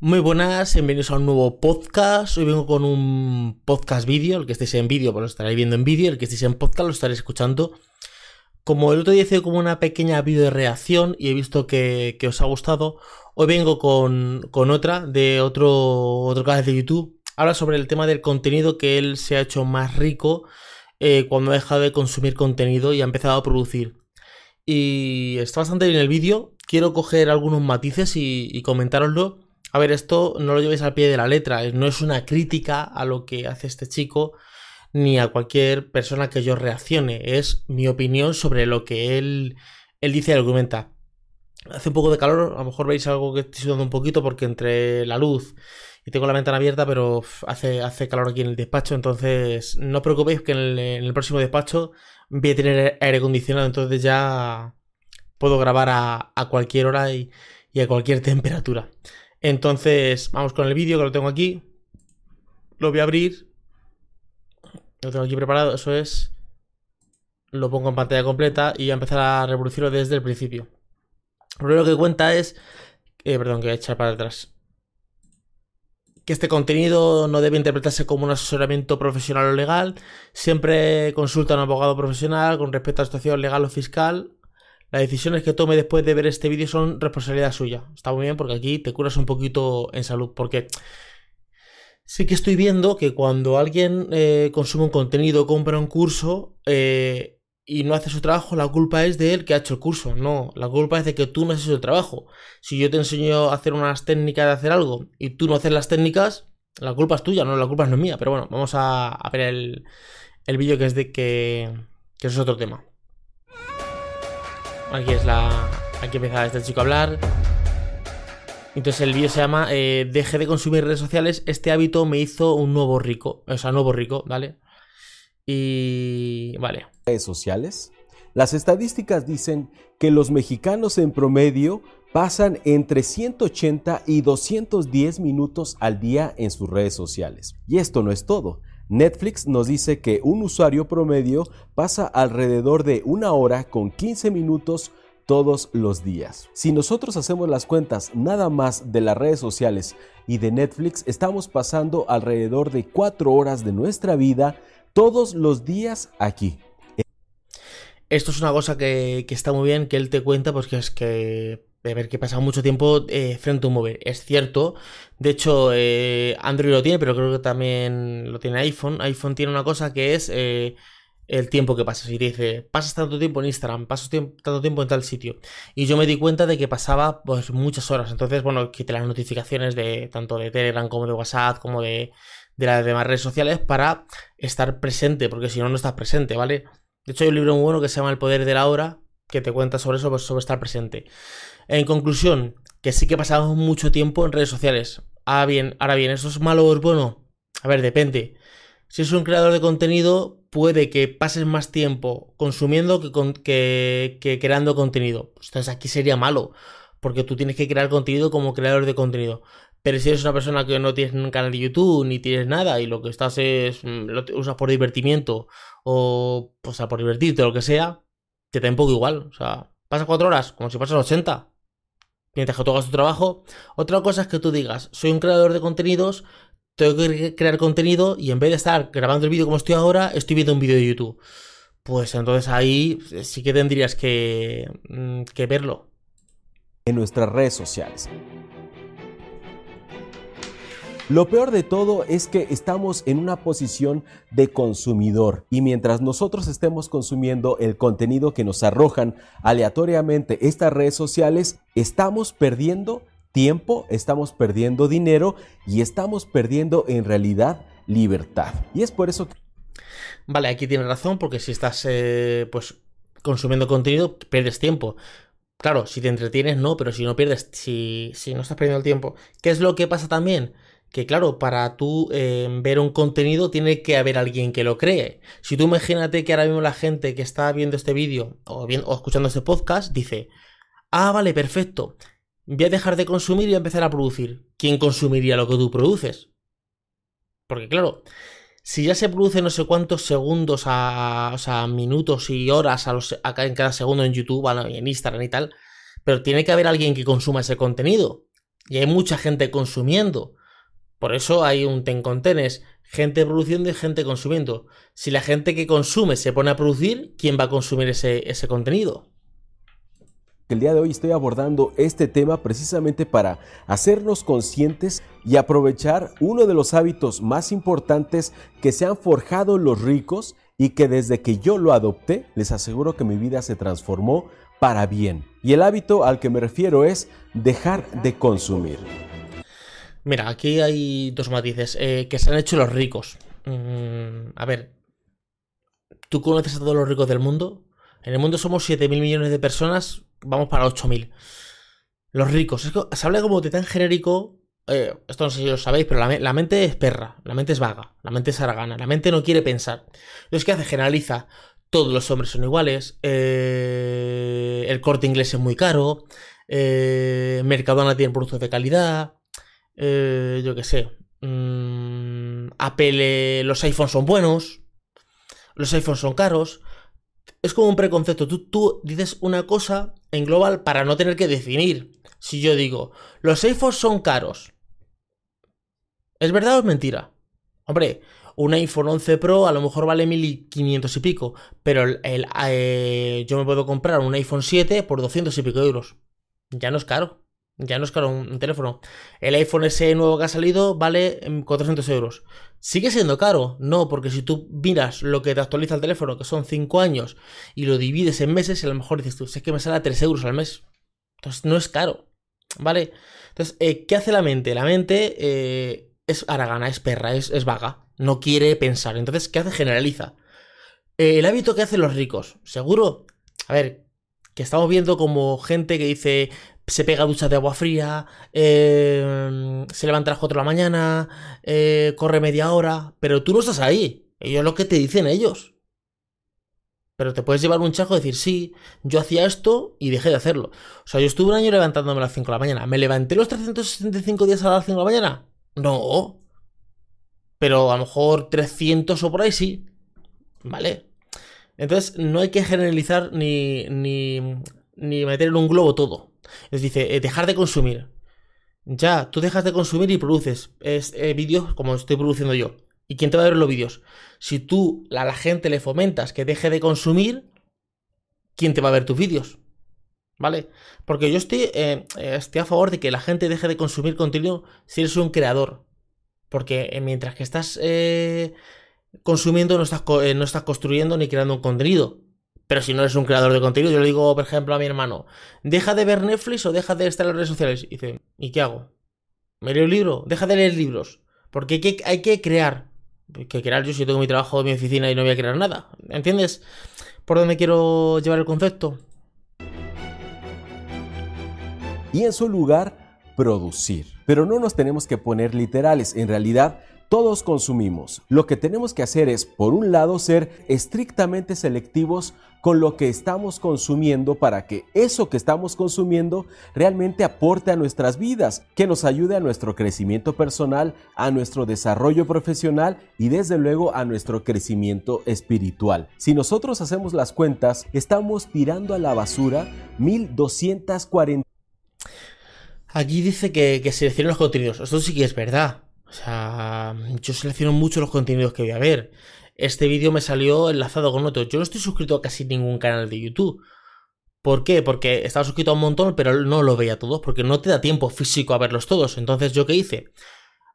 Muy buenas, bienvenidos a un nuevo podcast. Hoy vengo con un podcast vídeo. El que estéis en vídeo, pues lo estaréis viendo en vídeo. El que estéis en podcast, lo estaréis escuchando. Como el otro día hice como una pequeña vídeo de reacción y he visto que, os ha gustado, hoy vengo con, otra de otro, otro canal de YouTube. Habla sobre el tema del contenido que él se ha hecho más rico eh, cuando ha dejado de consumir contenido y ha empezado a producir. Y está bastante bien el vídeo. Quiero coger algunos matices y comentároslo a ver, esto no lo llevéis al pie de la letra, no es una crítica a lo que hace este chico ni a cualquier persona que yo reaccione, es mi opinión sobre lo que él, él dice y argumenta. Hace un poco de calor, a lo mejor veis algo que estoy sudando un poquito porque entre la luz y tengo la ventana abierta, pero hace, hace calor aquí en el despacho, entonces no os preocupéis que en el, próximo despacho voy a tener aire acondicionado, entonces ya puedo grabar a, cualquier hora y a cualquier temperatura. Entonces, vamos con el vídeo que lo tengo aquí. Lo voy a abrir. Lo tengo aquí preparado, eso es. Lo pongo en pantalla completa y voy a empezar a reproducirlo desde el principio. Lo primero que cuenta es. Eh, perdón, que voy a echar para atrás. Que este contenido no debe interpretarse como un asesoramiento profesional o legal. Siempre consulta a un abogado profesional con respecto a la situación legal o fiscal las decisiones que tome después de ver este vídeo son responsabilidad suya. Está muy bien porque aquí te curas un poquito en salud. Porque sí que estoy viendo que cuando alguien eh, consume un contenido, compra un curso eh, y no hace su trabajo, la culpa es de él que ha hecho el curso. No, la culpa es de que tú no has hecho el trabajo. Si yo te enseño a hacer unas técnicas de hacer algo y tú no haces las técnicas, la culpa es tuya, no, la culpa no es mía. Pero bueno, vamos a, ver el, el vídeo que es de que, que es otro tema. Aquí es la. Aquí empieza este chico a hablar. Entonces el vídeo se llama eh, Deje de consumir redes sociales. Este hábito me hizo un nuevo rico. O sea, nuevo rico, ¿vale? Y. Vale. Redes sociales. Las estadísticas dicen que los mexicanos en promedio pasan entre 180 y 210 minutos al día en sus redes sociales. Y esto no es todo. Netflix nos dice que un usuario promedio pasa alrededor de una hora con 15 minutos todos los días. Si nosotros hacemos las cuentas nada más de las redes sociales y de Netflix, estamos pasando alrededor de 4 horas de nuestra vida todos los días aquí. Esto es una cosa que, que está muy bien que él te cuenta, porque es que de ver que pasa mucho tiempo eh, frente a un móvil. Es cierto. De hecho, eh, Android lo tiene, pero creo que también lo tiene iPhone. iPhone tiene una cosa que es eh, el tiempo que pasas. Y te dice, pasas tanto tiempo en Instagram, pasas tanto tiempo en tal sitio. Y yo me di cuenta de que pasaba pues muchas horas. Entonces, bueno, quité las notificaciones de tanto de Telegram como de WhatsApp, como de, de las demás redes sociales para estar presente, porque si no, no estás presente, ¿vale? De hecho, hay un libro muy bueno que se llama El Poder de la Hora, que te cuenta sobre eso, pues, sobre estar presente. En conclusión, que sí que pasamos mucho tiempo en redes sociales. Ah, bien, ahora bien, ¿eso es malo o es bueno? A ver, depende. Si es un creador de contenido, puede que pases más tiempo consumiendo que, que, creando contenido. Pues entonces aquí sería malo, porque tú tienes que crear contenido como creador de contenido. Pero si eres una persona que no tienes un canal de YouTube ni tienes nada y lo que estás es mm, lo usas por divertimiento o, o sea, por divertirte o lo que sea, te da un poco igual. O sea, pasas cuatro horas como si pasas 80 mientras que tú hagas tu trabajo. Otra cosa es que tú digas, soy un creador de contenidos, tengo que crear contenido y en vez de estar grabando el vídeo como estoy ahora, estoy viendo un vídeo de YouTube. Pues entonces ahí sí que tendrías que, mm, que verlo. En nuestras redes sociales. Lo peor de todo es que estamos en una posición de consumidor y mientras nosotros estemos consumiendo el contenido que nos arrojan aleatoriamente estas redes sociales, estamos perdiendo tiempo, estamos perdiendo dinero y estamos perdiendo en realidad libertad. Y es por eso que... Vale, aquí tienes razón porque si estás eh, pues consumiendo contenido pierdes tiempo. Claro, si te entretienes no, pero si no pierdes, si, si no estás perdiendo el tiempo. ¿Qué es lo que pasa también? Que claro, para tú eh, ver un contenido tiene que haber alguien que lo cree. Si tú imagínate que ahora mismo la gente que está viendo este vídeo o, o escuchando este podcast dice, ah, vale, perfecto, voy a dejar de consumir y voy a empezar a producir. ¿Quién consumiría lo que tú produces? Porque claro, si ya se produce no sé cuántos segundos, a, o sea, minutos y horas a los, en cada segundo en YouTube, en Instagram y tal, pero tiene que haber alguien que consuma ese contenido. Y hay mucha gente consumiendo. Por eso hay un tencontenes, gente produciendo y gente consumiendo. Si la gente que consume se pone a producir, ¿quién va a consumir ese, ese contenido? El día de hoy estoy abordando este tema precisamente para hacernos conscientes y aprovechar uno de los hábitos más importantes que se han forjado los ricos y que desde que yo lo adopté, les aseguro que mi vida se transformó para bien. Y el hábito al que me refiero es dejar de consumir. Mira, aquí hay dos matices eh, que se han hecho los ricos. Mm, a ver, ¿tú conoces a todos los ricos del mundo? En el mundo somos 7 mil millones de personas, vamos para 8.000. Los ricos. se habla como de tan genérico. Eh, esto no sé si lo sabéis, pero la, mente es perra, la mente es vaga, la mente es aragana, la mente no quiere pensar. Entonces, ¿qué hace? Generaliza. Todos los hombres son iguales. Eh, el corte inglés es muy caro. Mercadona tiene productos de calidad. Yo qué sé. Mm, Apple, los iPhones son buenos. Los iPhones son caros es como un preconcepto. Tú, dices una cosa en global para no tener que definir. Si yo digo, los iPhones son caros. ¿Es verdad o es mentira? Hombre, un iPhone 11 Pro a lo mejor vale 1500 y pico, pero el, eh, yo me puedo comprar un iPhone 7 por 200 y pico euros. Ya no es caro. Ya no es caro un, teléfono. El iPhone SE nuevo que ha salido vale 400 em, euros. ¿Sigue siendo caro? No, porque si tú miras lo que te actualiza el teléfono, que son 5 años, y lo divides en meses, a lo mejor dices tú, es que me sale a 3 euros al mes. Entonces no es caro. ¿Vale? Entonces, eh, ¿qué hace la mente? La mente eh, es aragana, es perra, es, es, vaga. No quiere pensar. Entonces, ¿qué hace? Generaliza. Eh, el hábito que hacen los ricos. Seguro. A ver, que estamos viendo como gente que dice, se pega duchas de agua fría, eh, se levanta a las 4 de la mañana, eh, corre media hora, pero tú no estás ahí. Ellos es lo que te dicen ellos. Pero te puedes llevar un chajo y decir, sí, yo hacía esto y dejé de hacerlo. O sea, yo estuve un año levantándome a las 5 de la mañana. ¿Me levanté los 365 días a las 5 de la mañana? No. Pero a lo mejor 300 o por ahí sí. ¿Vale? Entonces, no hay que generalizar ni, ni, ni meter en un globo todo. Es dice, eh, dejar de consumir. Ya, tú dejas de consumir y produces eh, vídeos como estoy produciendo yo. ¿Y quién te va a ver los vídeos? Si tú a la gente le fomentas que deje de consumir, ¿quién te va a ver tus vídeos? ¿Vale? Porque yo estoy, eh, estoy a favor de que la gente deje de consumir contenido si eres un creador. Porque mientras que estás consumiendo, no estás, no estás construyendo ni creando un contenido. Pero si no eres un creador de contenido, yo le digo, por ejemplo, a mi hermano, deja de ver Netflix o deja de estar en las redes sociales. Y dice, ¿y qué hago? ¿Me leo un libro? Deja de leer libros. Porque hay que, hay que crear. Hay que crear yo si tengo mi trabajo mi oficina y no voy a crear nada. ¿Entiendes? ¿Por dónde quiero llevar el concepto? Y en su lugar, producir. Pero no nos tenemos que poner literales. En realidad, todos consumimos. Lo que tenemos que hacer es, por un lado, ser estrictamente selectivos con lo que estamos consumiendo para que eso que estamos consumiendo realmente aporte a nuestras vidas, que nos ayude a nuestro crecimiento personal, a nuestro desarrollo profesional y desde luego a nuestro crecimiento espiritual. Si nosotros hacemos las cuentas, estamos tirando a la basura 1240. Aquí dice que, que seleccionen los contenidos. Esto sí que es verdad. O sea, yo selecciono mucho los contenidos que voy a ver. Este vídeo me salió enlazado con otro. Yo no estoy suscrito a casi ningún canal de YouTube. ¿Por qué? Porque estaba suscrito a un montón, pero no lo veía todos, porque no te da tiempo físico a verlos todos. Entonces, ¿yo qué hice?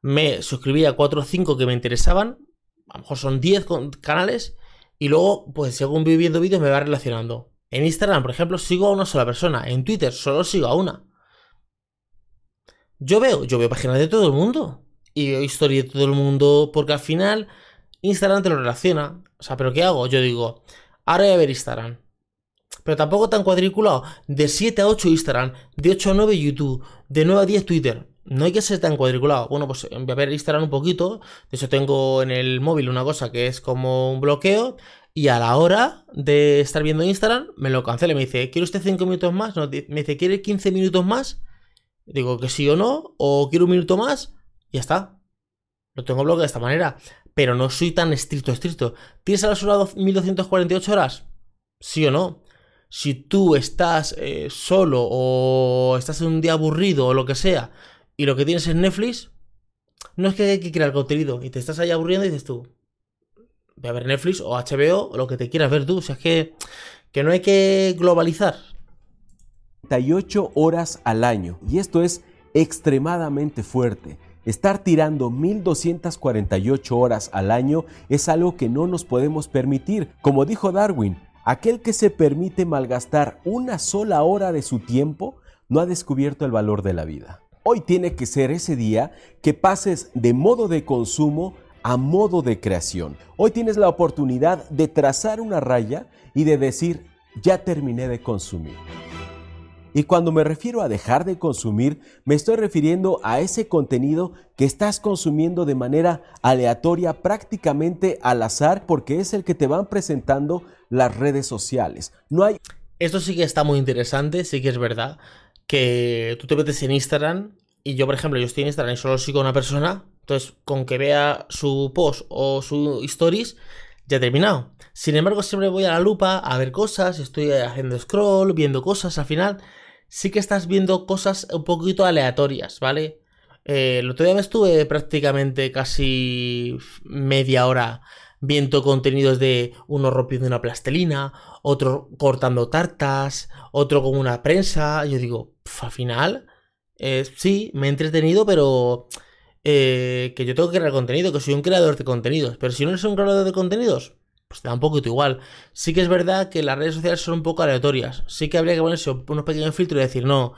Me suscribí a 4 o 5 que me interesaban, a lo mejor son 10 canales, y luego, pues según voy viendo vídeos, me va relacionando. En Instagram, por ejemplo, sigo a una sola persona. En Twitter solo sigo a una. Yo veo, yo veo páginas de todo el mundo y historia de todo el mundo, porque al final Instagram te lo relaciona. O sea, ¿pero qué hago? Yo digo, ahora voy a ver Instagram. Pero tampoco tan cuadriculado. De 7 a 8 Instagram, de 8 a 9 YouTube, de 9 a 10 Twitter. No hay que ser tan cuadriculado. Bueno, pues voy a ver Instagram un poquito. De hecho, tengo en el móvil una cosa que es como un bloqueo. Y a la hora de estar viendo Instagram, me lo cancela. Me dice, ¿quiere usted 5 minutos más? me dice, ¿quiere 15 minutos más? Digo que sí o no. O quiero un minuto más ya está. Lo tengo bloqueado de esta manera. Pero no soy tan estricto, estricto. ¿Tienes a la sola 1248 horas? ¿Sí o no? Si tú estás eh, solo o estás en un día aburrido o lo que sea y lo que tienes en Netflix, no es que hay que crear contenido y te estás ahí aburriendo y dices tú, voy a ver Netflix o HBO o lo que te quieras ver tú. O sea, es que, que no hay que globalizar. 38 horas al año. Y esto es extremadamente fuerte. Estar tirando 1248 horas al año es algo que no nos podemos permitir. Como dijo Darwin, aquel que se permite malgastar una sola hora de su tiempo no ha descubierto el valor de la vida. Hoy tiene que ser ese día que pases de modo de consumo a modo de creación. Hoy tienes la oportunidad de trazar una raya y de decir, ya terminé de consumir. Y cuando me refiero a dejar de consumir, me estoy refiriendo a ese contenido que estás consumiendo de manera aleatoria, prácticamente al azar, porque es el que te van presentando las redes sociales. No hay... Esto sí que está muy interesante, sí que es verdad, que tú te metes en Instagram y yo, por ejemplo, yo estoy en Instagram y solo sigo a una persona, entonces con que vea su post o su stories, ya he terminado. Sin embargo, siempre voy a la lupa a ver cosas, estoy haciendo scroll, viendo cosas, al final sí que estás viendo cosas un poquito aleatorias, ¿vale? Eh, el otro día me estuve prácticamente casi media hora viendo contenidos de uno rompiendo una plastelina, otro cortando tartas, otro con una prensa. Yo digo, al final, eh, sí, me he entretenido, pero eh, que yo tengo que crear contenido, que soy un creador de contenidos. Pero si no eres un creador de contenidos, pues da un poquito igual. Sí que es verdad que las redes sociales son un poco aleatorias. Sí que habría que ponerse unos pequeños filtros y decir, no,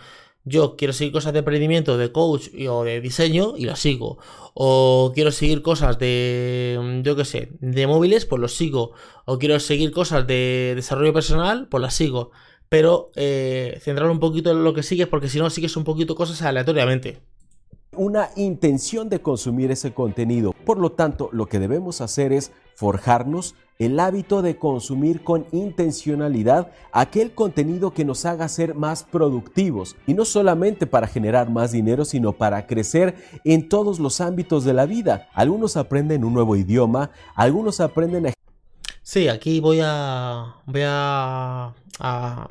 yo quiero seguir cosas de emprendimiento, de coach o de diseño y las sigo. O quiero seguir cosas de, yo qué sé, de móviles, pues los sigo. O quiero seguir cosas de desarrollo personal, pues las sigo. Pero eh, centrar un poquito en lo que sigues, porque si no sigues un poquito cosas aleatoriamente una intención de consumir ese contenido. Por lo tanto, lo que debemos hacer es forjarnos el hábito de consumir con intencionalidad aquel contenido que nos haga ser más productivos y no solamente para generar más dinero, sino para crecer en todos los ámbitos de la vida. Algunos aprenden un nuevo idioma, algunos aprenden a... Sí, aquí voy a... voy a... a,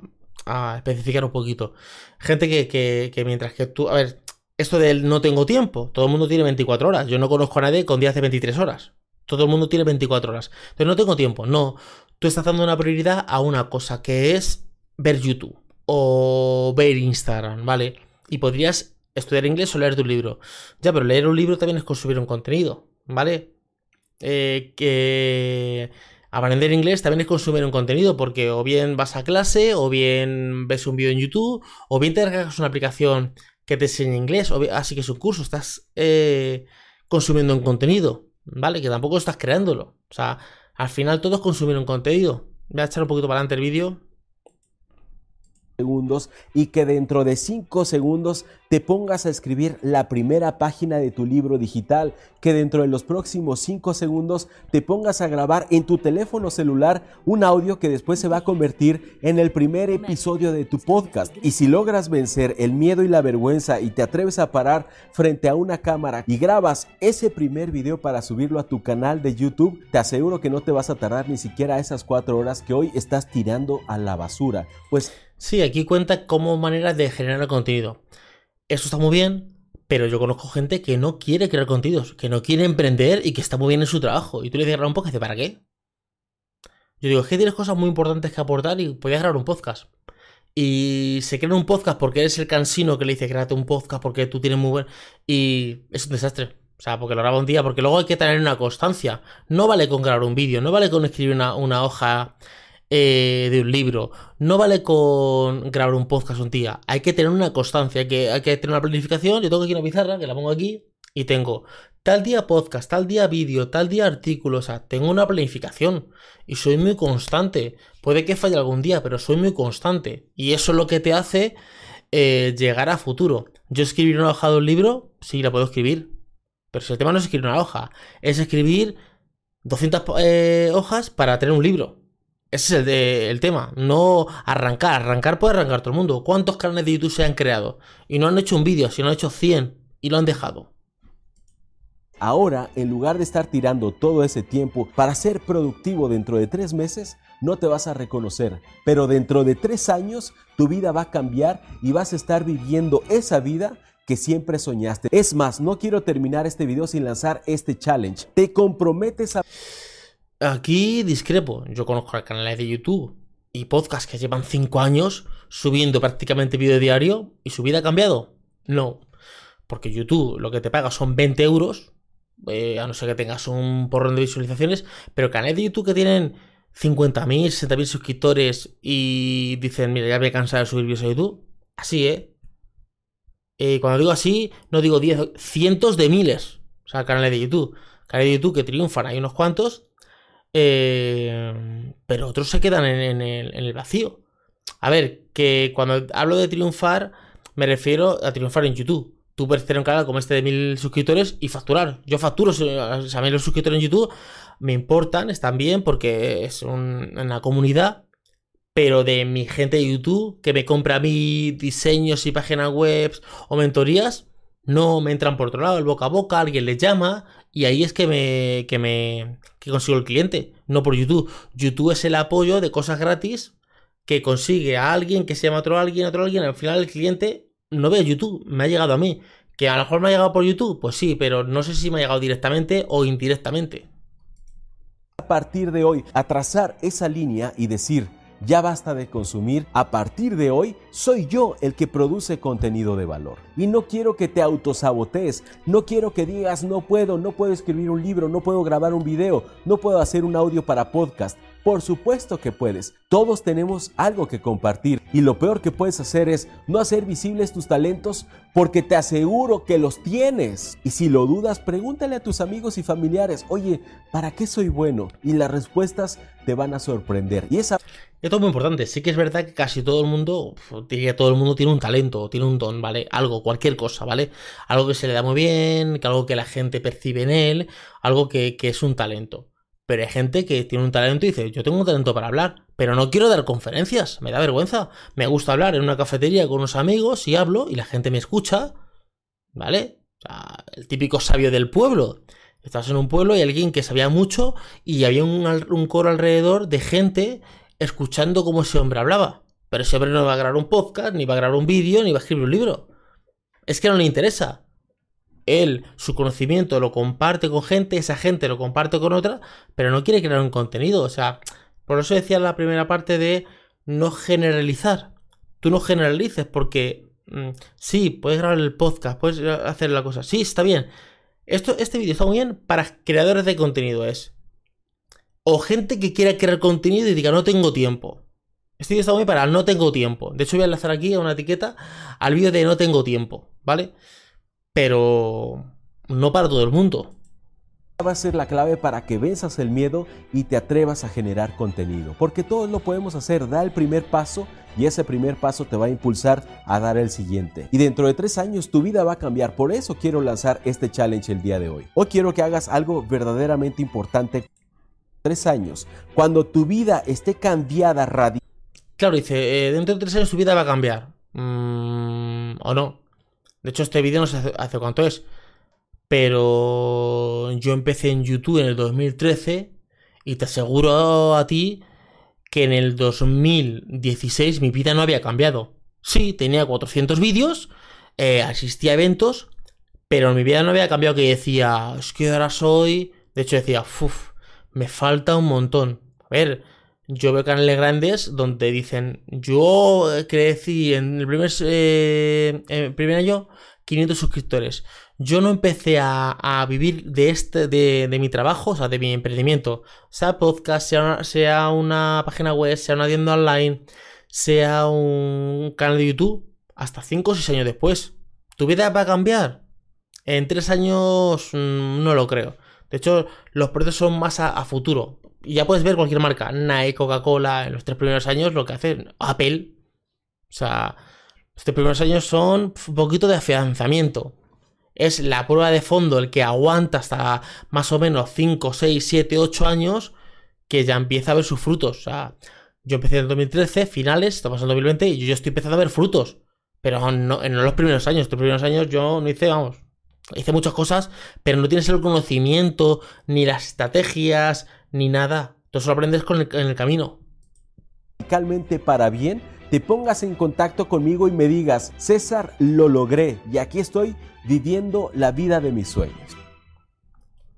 especificar un poquito. Gente que, que, que mientras que tú... A ver, esto del no tengo tiempo, todo el mundo tiene 24 horas. Yo no conozco a nadie con días de 23 horas. Todo el mundo tiene 24 horas. Pero no tengo tiempo. No. Tú estás dando una prioridad a una cosa que es ver YouTube o ver Instagram, ¿vale? Y podrías estudiar inglés o leer tu libro. Ya, pero leer un libro también es consumir un contenido, ¿vale? Eh, que aprender inglés también es consumir un contenido porque o bien vas a clase o bien ves un vídeo en YouTube o bien te descargas una aplicación que te enseña inglés, o así que es un curso, estás eh, consumiendo un contenido. ¿Vale? Que tampoco estás creándolo. O sea, al final todos consumieron contenido. Voy a echar un poquito para adelante el vídeo y que dentro de 5 segundos te pongas a escribir la primera página de tu libro digital, que dentro de los próximos 5 segundos te pongas a grabar en tu teléfono celular un audio que después se va a convertir en el primer episodio de tu podcast. Y si logras vencer el miedo y la vergüenza y te atreves a parar frente a una cámara y grabas ese primer video para subirlo a tu canal de YouTube, te aseguro que no te vas a tardar ni siquiera esas 4 horas que hoy estás tirando a la basura. Pues Sí, aquí cuenta como manera de generar contenido. Eso está muy bien, pero yo conozco gente que no quiere crear contenidos, que no quiere emprender y que está muy bien en su trabajo. Y tú le dices un podcast, ¿para qué? Yo digo, es que tienes cosas muy importantes que aportar y podías grabar un podcast. Y se crea un podcast porque eres el cansino que le dice, créate un podcast porque tú tienes muy buen... Y es un desastre. O sea, porque lo graba un día, porque luego hay que tener una constancia. No vale con grabar un vídeo, no vale con escribir una hoja eh, de un libro. No vale con grabar un podcast un día. Hay que tener una constancia, hay que, tener una planificación. Yo tengo aquí una pizarra que la pongo aquí y tengo tal día podcast, tal día vídeo, tal día artículo. O sea, tengo una planificación y soy muy constante. Puede que falle algún día, pero soy muy constante. Y eso es lo que te hace eh, llegar a futuro. Yo escribir una hoja de un libro, sí, la puedo escribir. Pero si el tema no es escribir una hoja, es escribir 200 eh, hojas para tener un libro. Ese es el, tema. No arrancar. Arrancar puede arrancar todo el mundo. ¿Cuántos canales de YouTube se han creado? Y no han hecho un vídeo, sino han hecho 100 y lo han dejado. Ahora, en lugar de estar tirando todo ese tiempo para ser productivo dentro de tres meses, no te vas a reconocer. Pero dentro de tres años, tu vida va a cambiar y vas a estar viviendo esa vida que siempre soñaste. Es más, no quiero terminar este video sin lanzar este challenge. Te comprometes a... Aquí discrepo. Yo conozco canales de YouTube y podcasts que llevan 5 años subiendo prácticamente vídeo diario y su vida ha cambiado. No. Porque YouTube lo que te paga son 20 euros, eh, a no ser que tengas un porrón de visualizaciones, pero canales de YouTube que tienen 50.000, 60.000 suscriptores y dicen, mira, ya me he cansado de subir vídeos a YouTube. Así, ¿eh? ¿eh? Cuando digo así, no digo 10, cientos de miles. O sea, canales de YouTube. Canales de YouTube que triunfan, hay unos cuantos. Eh, pero otros se quedan en, el, vacío. A ver, que cuando hablo de triunfar, me refiero a triunfar en YouTube. Tú puedes tener un canal como este de mil suscriptores y facturar. Yo facturo, a mí los suscriptores en YouTube me importan, están bien porque es una comunidad, pero de mi gente de YouTube que me compra mi diseños y páginas web o mentorías, no me entran por otro lado, el boca a boca, alguien les llama y ahí es que me, que me que consigo el cliente, no por YouTube. YouTube es el apoyo de cosas gratis que consigue a alguien, que se llama otro alguien, otro alguien, al final el cliente no ve YouTube, me ha llegado a mí. Que a lo mejor me ha llegado por YouTube, pues sí, pero no sé si me ha llegado directamente o indirectamente a partir de hoy a trazar esa línea y decir, ya basta de consumir, a partir de hoy soy yo el que produce contenido de valor. Y no quiero que te autosabotees, no quiero que digas no puedo, no puedo escribir un libro, no puedo grabar un video, no puedo hacer un audio para podcast. Por supuesto que puedes. Todos tenemos algo que compartir y lo peor que puedes hacer es no hacer visibles tus talentos porque te aseguro que los tienes. Y si lo dudas, pregúntale a tus amigos y familiares, oye, ¿para qué soy bueno? Y las respuestas te van a sorprender. Y esa... Esto es muy importante. Sí que es verdad que casi todo el mundo, todo el mundo tiene un talento, tiene un don, ¿vale? Algo, cualquier cosa, ¿vale? Algo que se le da muy bien, que algo que la gente percibe en él, algo que es un talento. Pero hay gente que tiene un talento y dice, yo tengo un talento para hablar, pero no quiero dar conferencias, me da vergüenza. Me gusta hablar en una cafetería con unos amigos y hablo y la gente me escucha, ¿vale? O sea, el típico sabio del pueblo. Estás en un pueblo y alguien que sabía mucho y había un, un coro alrededor de gente escuchando cómo ese hombre hablaba. Pero ese hombre no va a grabar un podcast, ni va a grabar un vídeo, ni va a escribir un libro. Es que no le interesa él su conocimiento lo comparte con gente, esa gente lo comparte con otra, pero no quiere crear un contenido. O sea, por eso decía la primera parte de no generalizar. Tú no generalices porque mm, sí, puedes grabar el podcast, puedes hacer la cosa. Sí, está bien. Esto, este vídeo está muy bien para creadores de contenido. Es o gente que quiera crear contenido y diga no tengo tiempo. Este vídeo está muy bien para no tengo tiempo. De hecho, voy a enlazar aquí a una etiqueta al vídeo de no tengo tiempo, ¿vale? Pero no para todo el mundo. Va a ser la clave para que venzas el miedo y te atrevas a generar contenido, porque todos lo podemos hacer, da el primer paso y ese primer paso te va a impulsar a dar el siguiente. Y dentro de tres años tu vida va a cambiar, por eso quiero lanzar este challenge el día de hoy. Hoy quiero que hagas algo verdaderamente importante. Tres años, cuando tu vida esté cambiada radicalmente. Claro, dice, eh, dentro de tres años tu vida va a cambiar. Mm, ¿O no? De hecho, este vídeo no sé hace, cuánto es. Pero yo empecé en YouTube en el 2013 y te aseguro a ti que en el 2016 mi vida no había cambiado. Sí, tenía 400 vídeos, eh, asistía a eventos, pero mi vida no había cambiado que decía, es que ahora soy... De hecho decía, uff, me falta un montón. A ver, yo veo canales grandes donde dicen, yo crecí en el primer, eh, el primer año 500 suscriptores. Yo no empecé a, vivir de este, de, mi trabajo, o sea, de mi emprendimiento, sea podcast, sea una, sea una página web, sea una tienda online, sea un canal de YouTube, hasta 5 o 6 años después. ¿Tu vida va a cambiar? En 3 años mm, no lo creo. De hecho, los procesos son más a futuro ya puedes ver cualquier marca, Nike, Coca-Cola, en los tres primeros años lo que hace Apple. O sea, los tres primeros años son un poquito de afianzamiento. Es la prueba de fondo el que aguanta hasta más o menos 5, 6, 7, 8 años que ya empieza a ver sus frutos. O sea, yo empecé en 2013, finales, estamos en 2020 y yo estoy empezando a ver frutos. Pero no en los primeros años. Los primeros años yo no hice, vamos, hice muchas cosas, pero no tienes el conocimiento, ni las estrategias, ni nada. Tú solo aprendes con el, en el camino. Para bien te pongas en contacto conmigo y me digas, César, lo logré y aquí estoy viviendo la vida de mis sueños.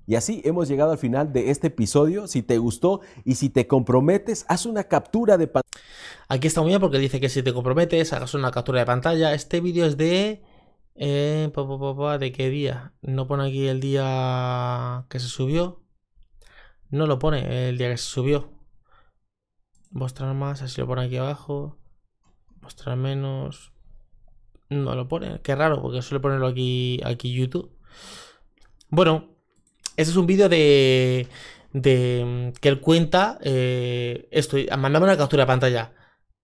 Y así hemos llegado al final de este episodio. Si te gustó y si te comprometes, haz una captura de pantalla. Aquí está muy bien porque dice que si te comprometes, hagas una captura de pantalla. Este vídeo es de... Eh, ¿De qué día? No pone aquí el día que se subió. No lo pone el día que se subió. Mostrar más, así lo pone aquí abajo. Mostrar menos. No lo pone. Qué raro, porque suele ponerlo aquí, aquí YouTube. Bueno, ese es un vídeo de, de que él cuenta eh, esto. Mandame una captura de pantalla.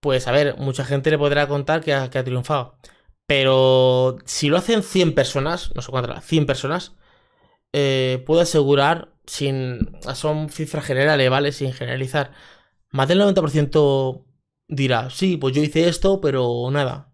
Pues a ver, mucha gente le podrá contar que ha, triunfado. Pero si lo hacen 100 personas, no sé cuántas, 100 personas, eh, puedo asegurar, sin, son cifras generales, ¿vale? Sin generalizar, más del 90% dirá, sí, pues yo hice esto, pero nada.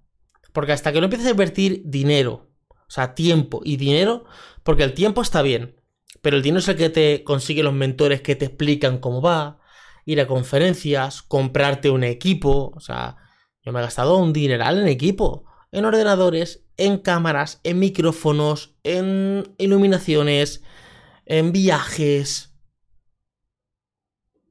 Porque hasta que no empieces a invertir dinero, o sea, tiempo y dinero, porque el tiempo está bien, pero el dinero es el que te consigue los mentores que te explican cómo va, ir a conferencias, comprarte un equipo. O sea, yo me he gastado un dineral en equipo, en ordenadores, en cámaras, en micrófonos, en iluminaciones, en viajes.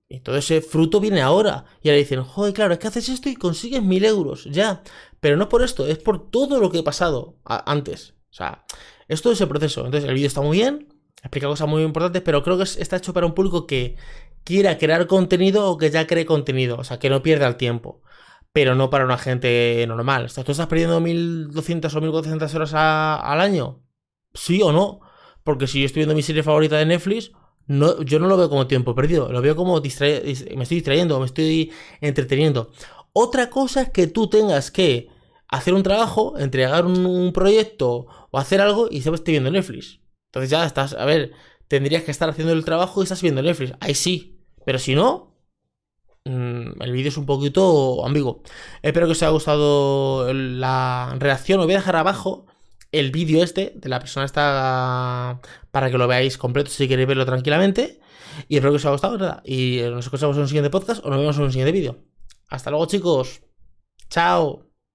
Y todo ese fruto viene ahora. Y ahora dicen, joder, claro, es que haces esto y consigues mil euros, ya. Pero no por esto, es por todo lo que he pasado antes. O sea, es el proceso. Entonces, el vídeo está muy bien, explica cosas muy importantes, pero creo que está hecho para un público que quiera crear contenido o que ya cree contenido, o sea, que no pierda el tiempo, pero no para una gente normal. O sea, ¿Tú estás perdiendo 1200 o 1400 horas al año? ¿Sí o no? Porque si yo estoy viendo mi serie favorita de Netflix, yo no lo veo como tiempo perdido, lo veo como me estoy distrayendo, me estoy entreteniendo. Otra cosa es que tú tengas que hacer un trabajo, entregar un, proyecto o hacer algo y se esté viendo Netflix. Entonces ya estás, a ver, tendrías que estar haciendo el trabajo y estás viendo Netflix. Ahí sí. Pero si no, el vídeo es un poquito ambiguo. Espero que os haya gustado la reacción. Os voy a dejar abajo el vídeo este de la persona esta para que lo veáis completo si queréis verlo tranquilamente. Y espero que os haya gustado, Y nos escuchamos en un siguiente podcast o nos vemos en un siguiente vídeo. Hasta luego, chicos. Chao.